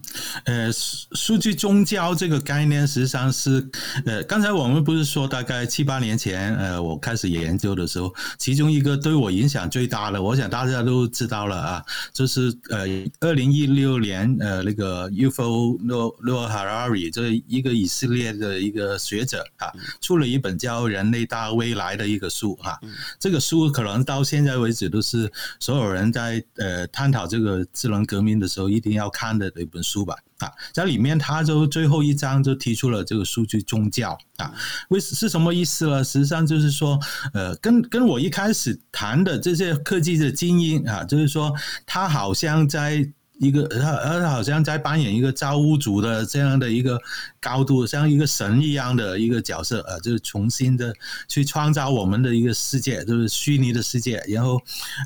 呃，数据宗教这个概念实际上是，呃，刚才我们不是说大概七八年前，呃，我开始研究的时候，其中一个对我影响最大的，我想大家都知道了啊，就是呃，二零一六年，呃，那个 UFO No No Harari 这一个以色列的一个学者啊，出了一本叫《人类大未来》的一个书哈，这个书可能到现在为止都是所有人在呃探讨这个智能革命的时候一定要看的。本书吧，啊，在里面他就最后一章就提出了这个数据宗教啊，为是什么意思呢？实际上就是说，呃，跟跟我一开始谈的这些科技的精英啊，就是说他好像在一个他他好像在扮演一个造物主的这样的一个高度，像一个神一样的一个角色啊，就是重新的去创造我们的一个世界，就是虚拟的世界，然后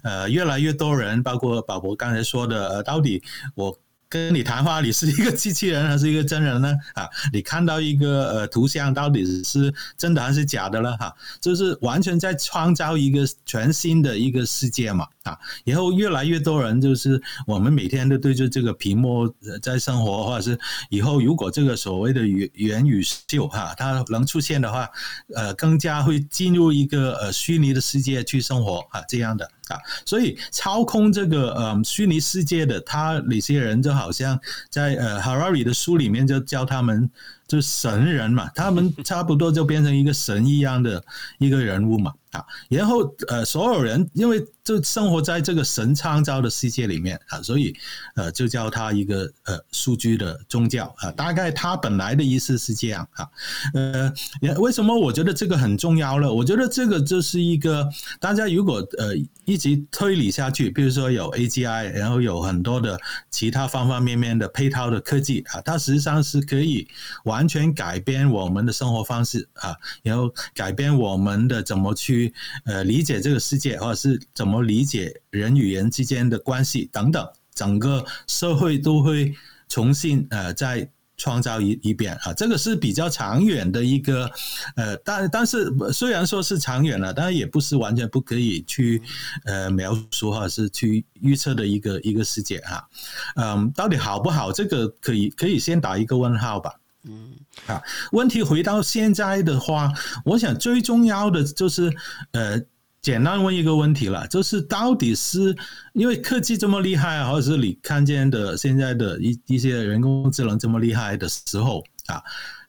呃，越来越多人，包括宝博刚才说的，呃到底我。跟你谈话，你是一个机器人还是一个真人呢？啊，你看到一个呃图像，到底是真的还是假的了？哈，就是完全在创造一个全新的一个世界嘛。啊，以后越来越多人就是我们每天都对着这个屏幕在生活，或者是以后如果这个所谓的元元宇宙哈，它能出现的话，呃，更加会进入一个呃虚拟的世界去生活啊，这样的啊，所以操控这个呃虚拟世界的他那些人就好像在呃 Harari 的书里面就教他们。就神人嘛，他们差不多就变成一个神一样的一个人物嘛啊，然后呃，所有人因为就生活在这个神创造的世界里面啊，所以呃，就叫他一个呃数据的宗教啊。大概他本来的意思是这样啊，呃，为什么我觉得这个很重要呢？我觉得这个就是一个大家如果呃一直推理下去，比如说有 AGI，然后有很多的其他方方面面的配套的科技啊，它实际上是可以。完全改变我们的生活方式啊，然后改变我们的怎么去呃理解这个世界，或者是怎么理解人与人之间的关系等等，整个社会都会重新呃再创造一一遍啊。这个是比较长远的一个呃，但但是虽然说是长远了，但也不是完全不可以去呃描述或者是去预测的一个一个世界哈。嗯，到底好不好？这个可以可以先打一个问号吧。嗯，啊，问题回到现在的话，我想最重要的就是，呃，简单问一个问题了，就是到底是因为科技这么厉害，或者是你看见的现在的一一些人工智能这么厉害的时候啊，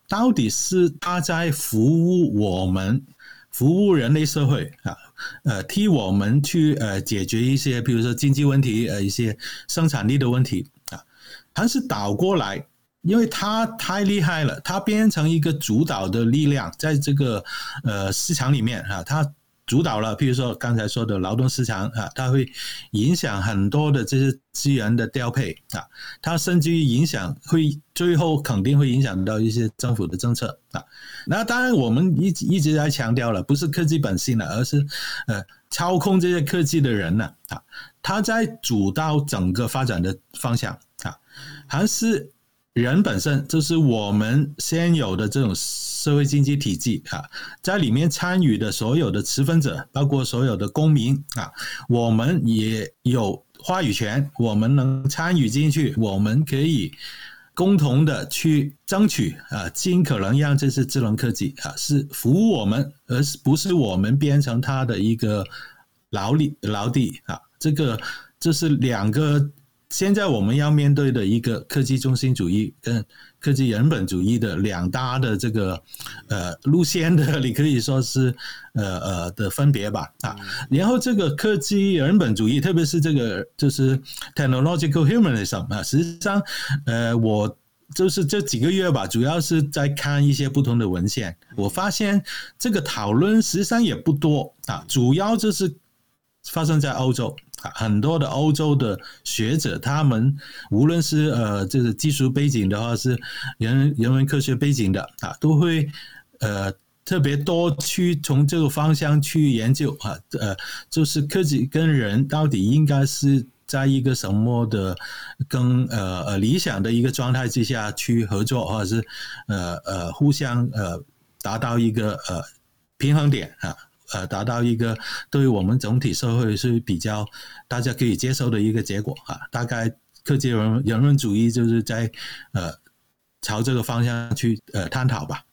到底是它在服务我们，服务人类社会啊，呃，替我们去呃解决一些，比如说经济问题，呃，一些生产力的问题啊，还是倒过来？因为它太厉害了，它变成一个主导的力量，在这个呃市场里面啊，它主导了。譬如说刚才说的劳动市场啊，它会影响很多的这些资源的调配啊，它甚至于影响会最后肯定会影响到一些政府的政策啊。那当然，我们一一直在强调了，不是科技本性了，而是呃操控这些科技的人呢啊，他在主导整个发展的方向啊，还是？人本身就是我们现有的这种社会经济体系啊，在里面参与的所有的持份者，包括所有的公民啊，我们也有话语权，我们能参与进去，我们可以共同的去争取啊，尽可能让这些智能科技啊是服务我们，而是不是我们变成它的一个劳力劳地啊？这个这是两个。现在我们要面对的一个科技中心主义跟科技人本主义的两大的这个呃路线的，你可以说是呃呃的分别吧啊。然后这个科技人本主义，特别是这个就是 technological humanism 啊，实际上呃我就是这几个月吧，主要是在看一些不同的文献，我发现这个讨论实际上也不多啊，主要就是发生在欧洲。很多的欧洲的学者，他们无论是呃，这个技术背景的话，是人人文科学背景的啊，都会呃特别多去从这个方向去研究啊，呃，就是科技跟人到底应该是在一个什么的更呃呃理想的一个状态之下去合作，或者是呃呃互相呃达到一个呃平衡点啊。呃，达到一个对于我们整体社会是比较大家可以接受的一个结果啊。大概科技人人文主义就是在呃朝这个方向去呃探讨吧。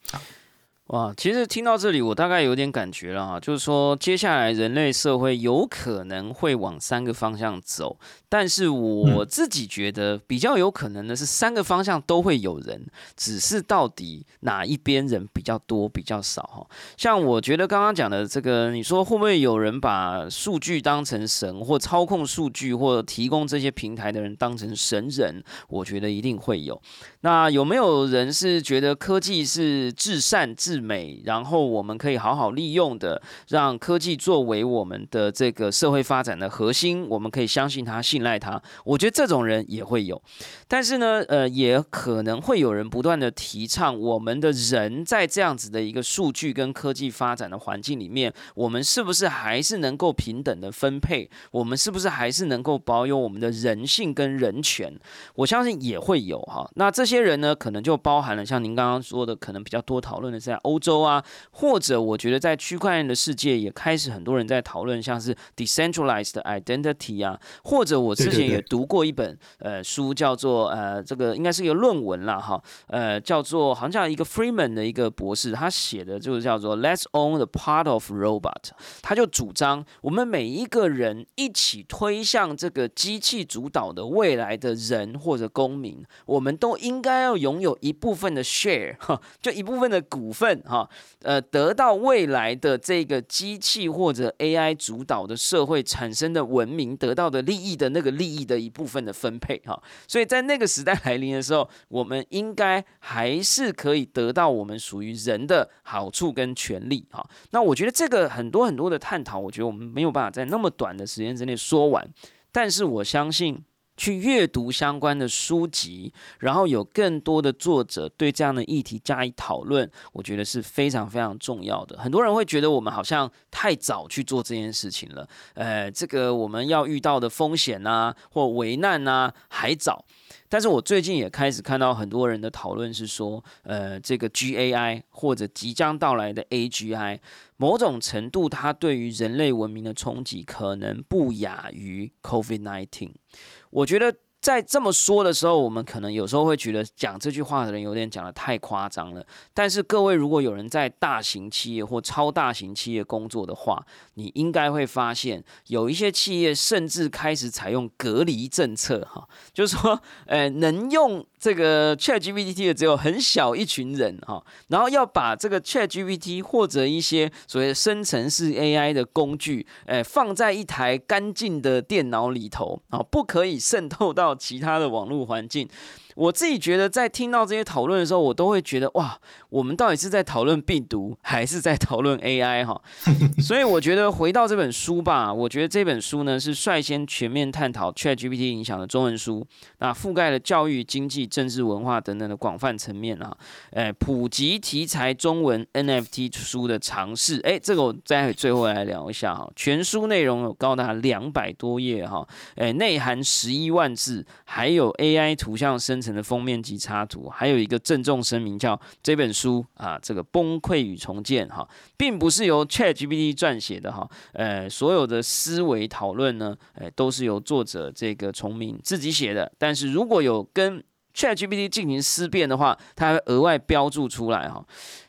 哇，其实听到这里，我大概有点感觉了哈，就是说接下来人类社会有可能会往三个方向走。但是我自己觉得比较有可能的是三个方向都会有人，只是到底哪一边人比较多比较少哈。像我觉得刚刚讲的这个，你说会不会有人把数据当成神，或操控数据或提供这些平台的人当成神人？我觉得一定会有。那有没有人是觉得科技是至善至美，然后我们可以好好利用的，让科技作为我们的这个社会发展的核心，我们可以相信他、信赖他。我觉得这种人也会有，但是呢，呃，也可能会有人不断的提倡，我们的人在这样子的一个数据跟科技发展的环境里面，我们是不是还是能够平等的分配？我们是不是还是能够保有我们的人性跟人权？我相信也会有哈。那这些人呢，可能就包含了像您刚刚说的，可能比较多讨论的是在欧洲啊，或者我觉得在区块链的世界也开始很多人在讨论，像是 decentralized identity 啊，或者我之前也读过一本呃书，叫做呃这个应该是一个论文啦哈，呃叫做好像叫一个 Freeman 的一个博士，他写的就是叫做 Let's own the part of robot，他就主张我们每一个人一起推向这个机器主导的未来的人或者公民，我们都应该要拥有一部分的 share 哈，就一部分的股份哈，呃，得到未来的这个机器或者 AI 主导的社会产生的文明得到的利益的那个利益的一部分的分配哈，所以在那个时代来临的时候，我们应该还是可以得到我们属于人的好处跟权利哈。那我觉得这个很多很多的探讨，我觉得我们没有办法在那么短的时间之内说完，但是我相信。去阅读相关的书籍，然后有更多的作者对这样的议题加以讨论，我觉得是非常非常重要的。很多人会觉得我们好像太早去做这件事情了，呃，这个我们要遇到的风险啊或危难啊还早。但是我最近也开始看到很多人的讨论是说，呃，这个 GAI 或者即将到来的 AGI，某种程度它对于人类文明的冲击可能不亚于 COVID-19。我觉得在这么说的时候，我们可能有时候会觉得讲这句话的人有点讲的太夸张了。但是各位，如果有人在大型企业或超大型企业工作的话，你应该会发现，有一些企业甚至开始采用隔离政策，哈，就是说，呃，能用。这个 Chat GPT 的只有很小一群人哈，然后要把这个 Chat GPT 或者一些所谓生成式 AI 的工具，诶，放在一台干净的电脑里头啊，不可以渗透到其他的网络环境。我自己觉得，在听到这些讨论的时候，我都会觉得哇，我们到底是在讨论病毒，还是在讨论 AI 哈？(laughs) 所以我觉得回到这本书吧，我觉得这本书呢是率先全面探讨 ChatGPT 影响的中文书，那覆盖了教育、经济、政治、文化等等的广泛层面啊，诶，普及题材中文 NFT 书的尝试，诶，这个我再最后来聊一下哈。全书内容有高达两百多页哈，诶，内含十一万字，还有 AI 图像生成。的封面及插图，还有一个郑重声明，叫这本书书啊，这个崩溃与重建哈，并不是由 ChatGPT 撰写的哈，呃，所有的思维讨论呢，呃，都是由作者这个崇明自己写的，但是如果有跟 ChatGPT 进行思辨的话，它会额外标注出来哈。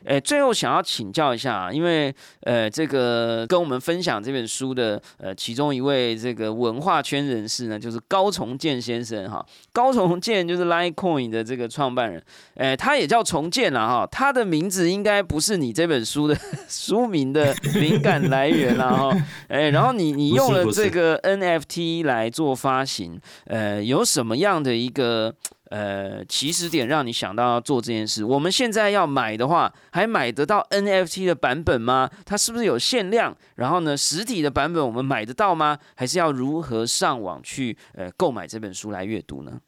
诶，最后想要请教一下，因为呃，这个跟我们分享这本书的呃，其中一位这个文化圈人士呢，就是高重建先生哈。高重建就是 Litecoin 的这个创办人，诶，他也叫重建了哈。他的名字应该不是你这本书的 (laughs) 书名的灵感来源了哈。诶，然后你你用了这个 NFT 来做发行，呃，有什么样的一个？呃，起始点让你想到要做这件事。我们现在要买的话，还买得到 NFT 的版本吗？它是不是有限量？然后呢，实体的版本我们买得到吗？还是要如何上网去呃购买这本书来阅读呢？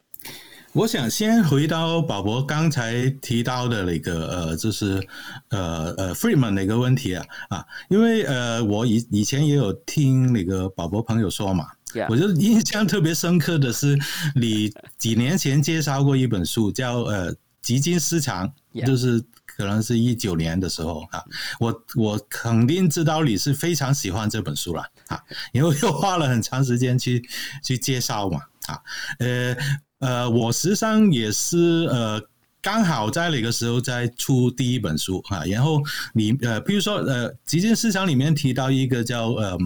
我想先回到宝博刚才提到的那个呃，就是呃呃 Freeman 那个问题啊啊，因为呃我以以前也有听那个宝博朋友说嘛。我就印象特别深刻的是，你几年前介绍过一本书，叫《呃基金市场》，就是可能是一九年的时候啊。我我肯定知道你是非常喜欢这本书了啊，因为又花了很长时间去去介绍嘛啊。呃呃，我实际上也是呃。刚好在那个时候在出第一本书啊，然后你呃，比如说呃，基金市场里面提到一个叫呃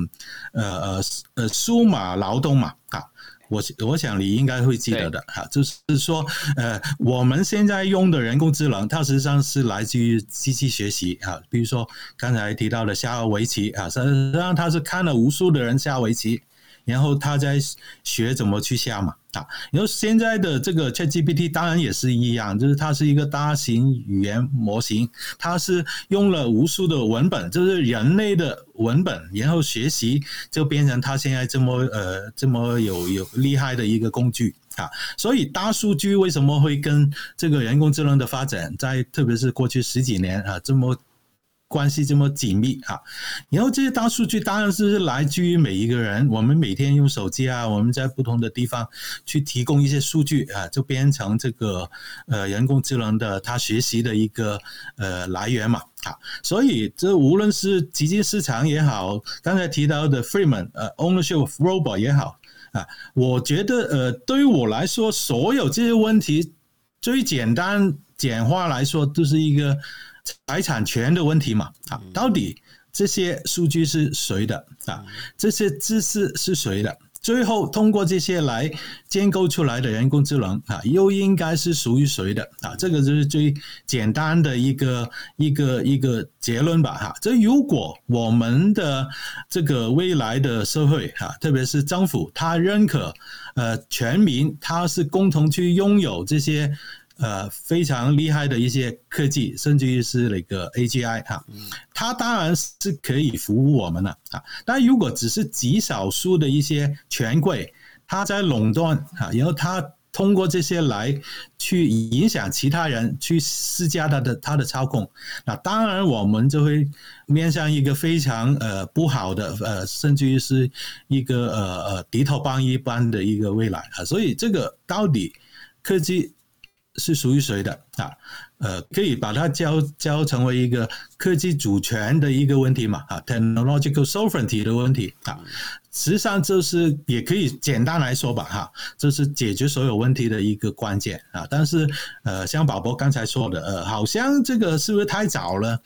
呃呃呃数码劳动嘛啊，我我想你应该会记得的哈，就是说呃，我们现在用的人工智能，它实际上是来自于机器学习啊，比如说刚才提到的下围棋啊，实际上他是看了无数的人下围棋，然后他在学怎么去下嘛。啊。然后现在的这个 ChatGPT 当然也是一样，就是它是一个大型语言模型，它是用了无数的文本，就是人类的文本，然后学习就变成它现在这么呃这么有有厉害的一个工具啊。所以大数据为什么会跟这个人工智能的发展，在特别是过去十几年啊这么。关系这么紧密啊，然后这些大数据当然是来自于每一个人。我们每天用手机啊，我们在不同的地方去提供一些数据啊，就变成这个呃人工智能的它学习的一个呃来源嘛啊。所以这无论是基金市场也好，刚才提到的 Freeman 呃 ownership robot 也好啊，我觉得呃对于我来说，所有这些问题最简单简化来说，都是一个。财产权的问题嘛，啊，到底这些数据是谁的啊？这些知识是谁的？最后通过这些来建构出来的人工智能啊，又应该是属于谁的啊？这个就是最简单的一个一个一个结论吧，哈。这如果我们的这个未来的社会哈，特别是政府，他认可呃全民他是共同去拥有这些。呃，非常厉害的一些科技，甚至于是那个 AGI 哈，它当然是可以服务我们了啊。但如果只是极少数的一些权贵，他在垄断啊，然后他通过这些来去影响其他人，去施加他的他的操控，那当然我们就会面向一个非常呃不好的呃，甚至于是一个呃呃敌头帮一般的一个未来啊。所以这个到底科技？是属于谁的啊？呃，可以把它教教成为一个科技主权的一个问题嘛？啊，technological sovereignty 的问题啊，实际上就是也可以简单来说吧，哈，这是解决所有问题的一个关键啊。但是呃，像宝宝刚才说的，呃，好像这个是不是太早了？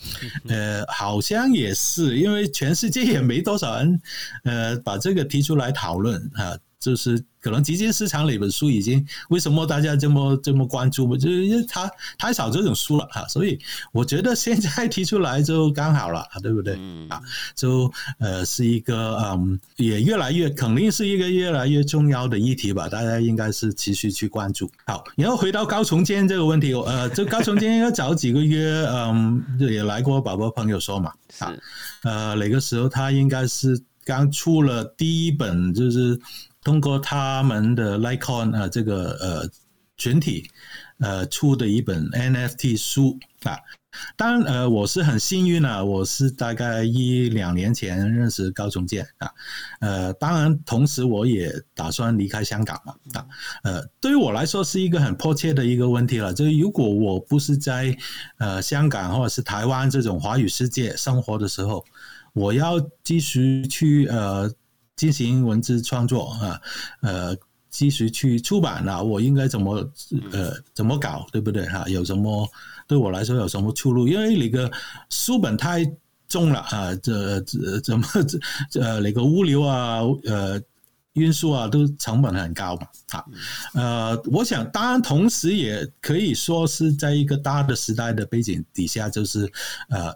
呃，好像也是，因为全世界也没多少人呃把这个提出来讨论啊。就是可能基金市场那本书已经为什么大家这么这么关注？就是因为它太少这种书了哈，所以我觉得现在提出来就刚好了，对不对？啊，就呃是一个嗯，也越来越肯定是一个越来越重要的议题吧，大家应该是持续去关注。好，然后回到高重建这个问题，呃，这高重建应该早几个月嗯也来过宝宝朋友说嘛，啊，呃，那个时候他应该是刚出了第一本就是。通过他们的 Litecoin 呃这个呃群体呃出的一本 NFT 书啊，当然呃我是很幸运啊，我是大概一两年前认识高重建啊，呃当然同时我也打算离开香港嘛啊，呃对于我来说是一个很迫切的一个问题了，就是如果我不是在呃香港或者是台湾这种华语世界生活的时候，我要继续去呃。进行文字创作啊，呃，继续去出版啊，我应该怎么呃怎么搞，对不对哈？有什么对我来说有什么出路？因为那个书本太重了啊，这这怎么这呃那个物流啊呃运输啊都成本很高嘛啊呃，我想当然同时也可以说是在一个大的时代的背景底下，就是呃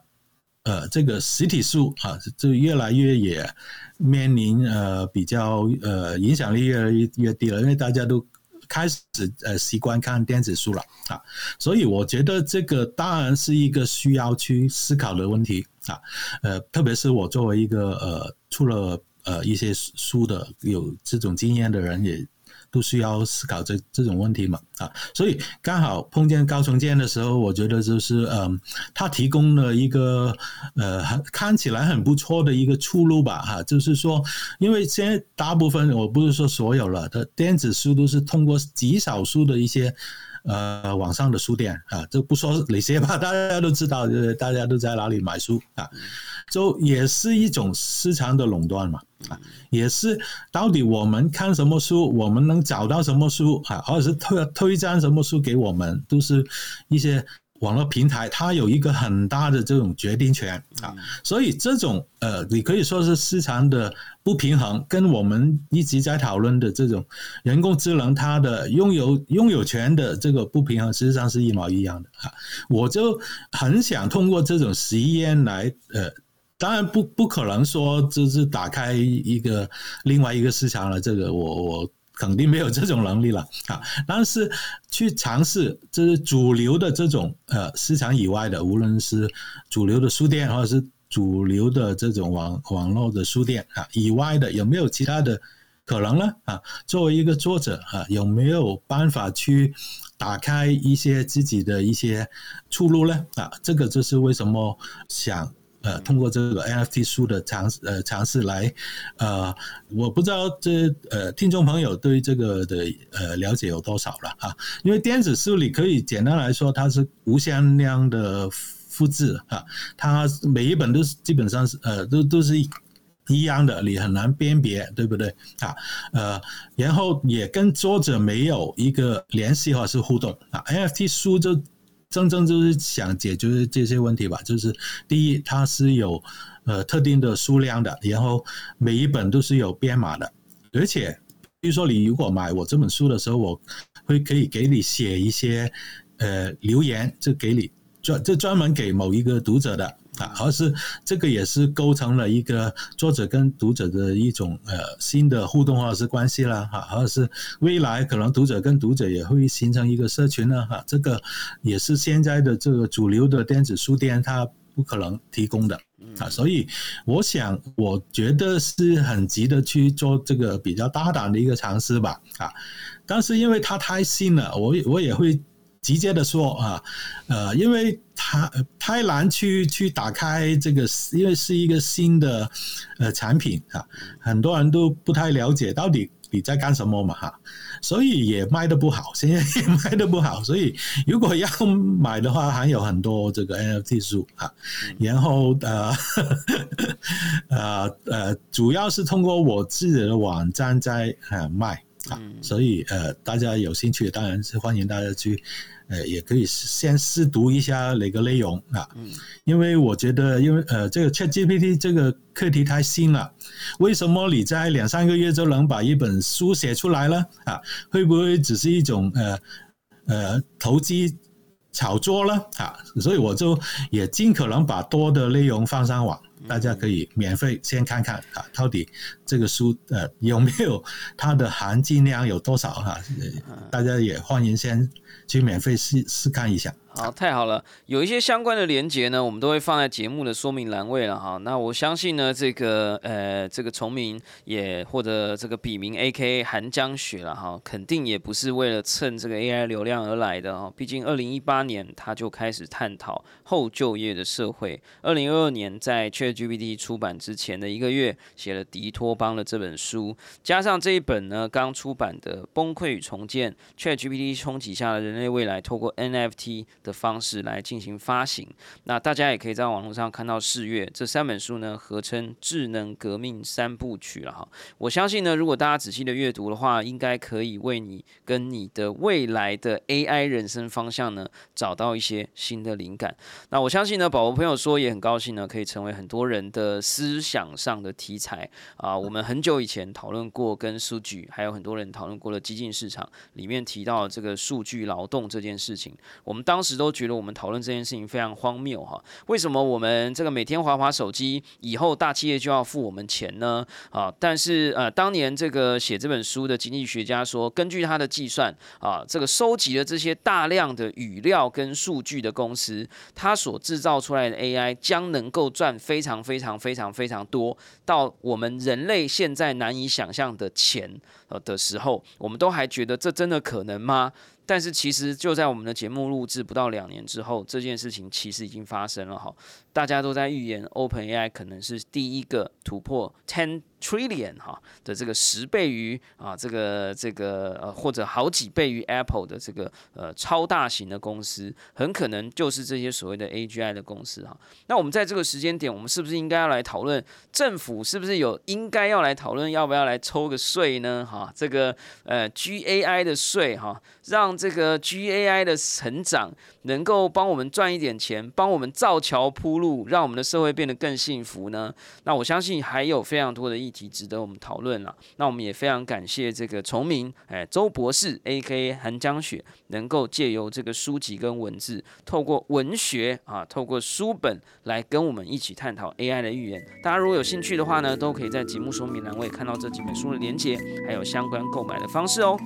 呃这个实体书啊就越来越也。面临呃比较呃影响力越来越越低了，因为大家都开始呃习惯看电子书了啊，所以我觉得这个当然是一个需要去思考的问题啊，呃，特别是我作为一个呃出了呃一些书的有这种经验的人也。都需要思考这这种问题嘛啊，所以刚好碰见高重建的时候，我觉得就是嗯，他提供了一个呃看起来很不错的一个出路吧哈，就是说，因为现在大部分我不是说所有了的电子书都是通过极少数的一些。呃，网上的书店啊，就不说哪些吧，(laughs) 大家都知道，就是大家都在哪里买书啊，就也是一种市场的垄断嘛，啊，也是到底我们看什么书，我们能找到什么书啊，或者是推推荐什么书给我们，都是一些。网络平台它有一个很大的这种决定权啊，所以这种呃，你可以说是市场的不平衡，跟我们一直在讨论的这种人工智能它的拥有拥有权的这个不平衡，实际上是一毛一样的啊。我就很想通过这种实验来呃，当然不不可能说就是打开一个另外一个市场了，这个我我肯定没有这种能力了啊。但是去尝试这是主流的这种呃市场以外的，无论是主流的书店或者是主流的这种网网络的书店啊以外的，有没有其他的可能呢？啊，作为一个作者啊，有没有办法去打开一些自己的一些出路呢？啊，这个就是为什么想。呃，通过这个 NFT 书的尝呃尝试来，呃，我不知道这呃听众朋友对这个的呃了解有多少了啊？因为电子书你可以简单来说，它是无限量的复制啊，它每一本都是基本上是呃都都是一样的，你很难辨别，对不对啊？呃，然后也跟作者没有一个联系或是互动啊，NFT 书就。真正就是想解决这些问题吧，就是第一，它是有呃特定的数量的，然后每一本都是有编码的，而且比如说你如果买我这本书的时候，我会可以给你写一些呃留言，就给你专就专门给某一个读者的。啊，而是这个也是构成了一个作者跟读者的一种呃新的互动或者是关系啦哈，或者是未来可能读者跟读者也会形成一个社群呢哈，这个也是现在的这个主流的电子书店它不可能提供的啊，所以我想我觉得是很值得去做这个比较大胆的一个尝试吧啊，但是因为它太新了，我我也会。直接的说啊，呃，因为它太难去去打开这个，因为是一个新的呃产品啊，很多人都不太了解到底你在干什么嘛哈，所以也卖的不好，(laughs) 现在也卖的不好，所以如果要买的话，还有很多这个 NFT 书啊，然后呃 (laughs) 呃呃，主要是通过我自己的网站在呃卖啊，所以呃，大家有兴趣当然是欢迎大家去。呃，也可以先试读一下哪个内容啊？嗯，因为我觉得，因为呃，这个 ChatGPT 这个课题太新了，为什么你在两三个月就能把一本书写出来呢啊？会不会只是一种呃呃投机炒作呢啊？所以我就也尽可能把多的内容放上网，大家可以免费先看看啊，到底这个书呃有没有它的含金量有多少哈？大家也欢迎先。去免费试试看一下。好，太好了！有一些相关的连接呢，我们都会放在节目的说明栏位了哈。那我相信呢，这个呃，这个重名也或者这个笔名 A.K. 韩江雪了哈，肯定也不是为了蹭这个 A.I. 流量而来的哈。毕竟二零一八年他就开始探讨后就业的社会，二零二二年在 ChatGPT 出版之前的一个月，写了迪托邦的这本书，加上这一本呢刚出版的《崩溃与重建：ChatGPT 冲击下的人类未来》，透过 NFT。的方式来进行发行，那大家也可以在网络上看到四月这三本书呢，合称智能革命三部曲了哈。我相信呢，如果大家仔细的阅读的话，应该可以为你跟你的未来的 AI 人生方向呢，找到一些新的灵感。那我相信呢，宝宝朋友说也很高兴呢，可以成为很多人的思想上的题材啊。我们很久以前讨论过跟数据，还有很多人讨论过的激进市场里面提到这个数据劳动这件事情，我们当时。都觉得我们讨论这件事情非常荒谬哈？为什么我们这个每天滑滑手机，以后大企业就要付我们钱呢？啊，但是呃，当年这个写这本书的经济学家说，根据他的计算啊，这个收集了这些大量的语料跟数据的公司，他所制造出来的 AI 将能够赚非常非常非常非常多，到我们人类现在难以想象的钱呃的时候，我们都还觉得这真的可能吗？但是其实就在我们的节目录制不到两年之后，这件事情其实已经发生了哈，大家都在预言 OpenAI 可能是第一个突破 ten。trillion 哈的这个十倍于啊这个这个呃或者好几倍于 Apple 的这个呃超大型的公司，很可能就是这些所谓的 AGI 的公司哈。那我们在这个时间点，我们是不是应该要来讨论政府是不是有应该要来讨论要不要来抽个税呢？哈，这个呃 GAI 的税哈，让这个 GAI 的成长能够帮我们赚一点钱，帮我们造桥铺让我们的社会变得更幸福呢？那我相信还有非常多的议题值得我们讨论了。那我们也非常感谢这个崇明，哎，周博士 A.K. 韩江雪，能够借由这个书籍跟文字，透过文学啊，透过书本来跟我们一起探讨 AI 的预言。大家如果有兴趣的话呢，都可以在节目说明栏位看到这几本书的连接，还有相关购买的方式哦。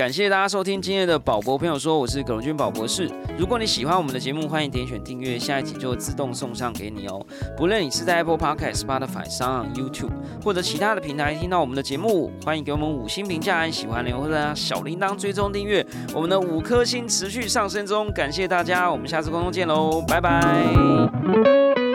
感谢大家收听今天的宝博朋友说，我是葛荣军宝博士。如果你喜欢我们的节目，欢迎点选订阅，下一集就自动送上给你哦。不论你是在 Apple Podcast、Spotify、上 YouTube 或者其他的平台听到我们的节目，欢迎给我们五星评价，按喜欢留或者小铃铛追踪订阅，我们的五颗星持续上升中。感谢大家，我们下次沟通见喽，拜拜。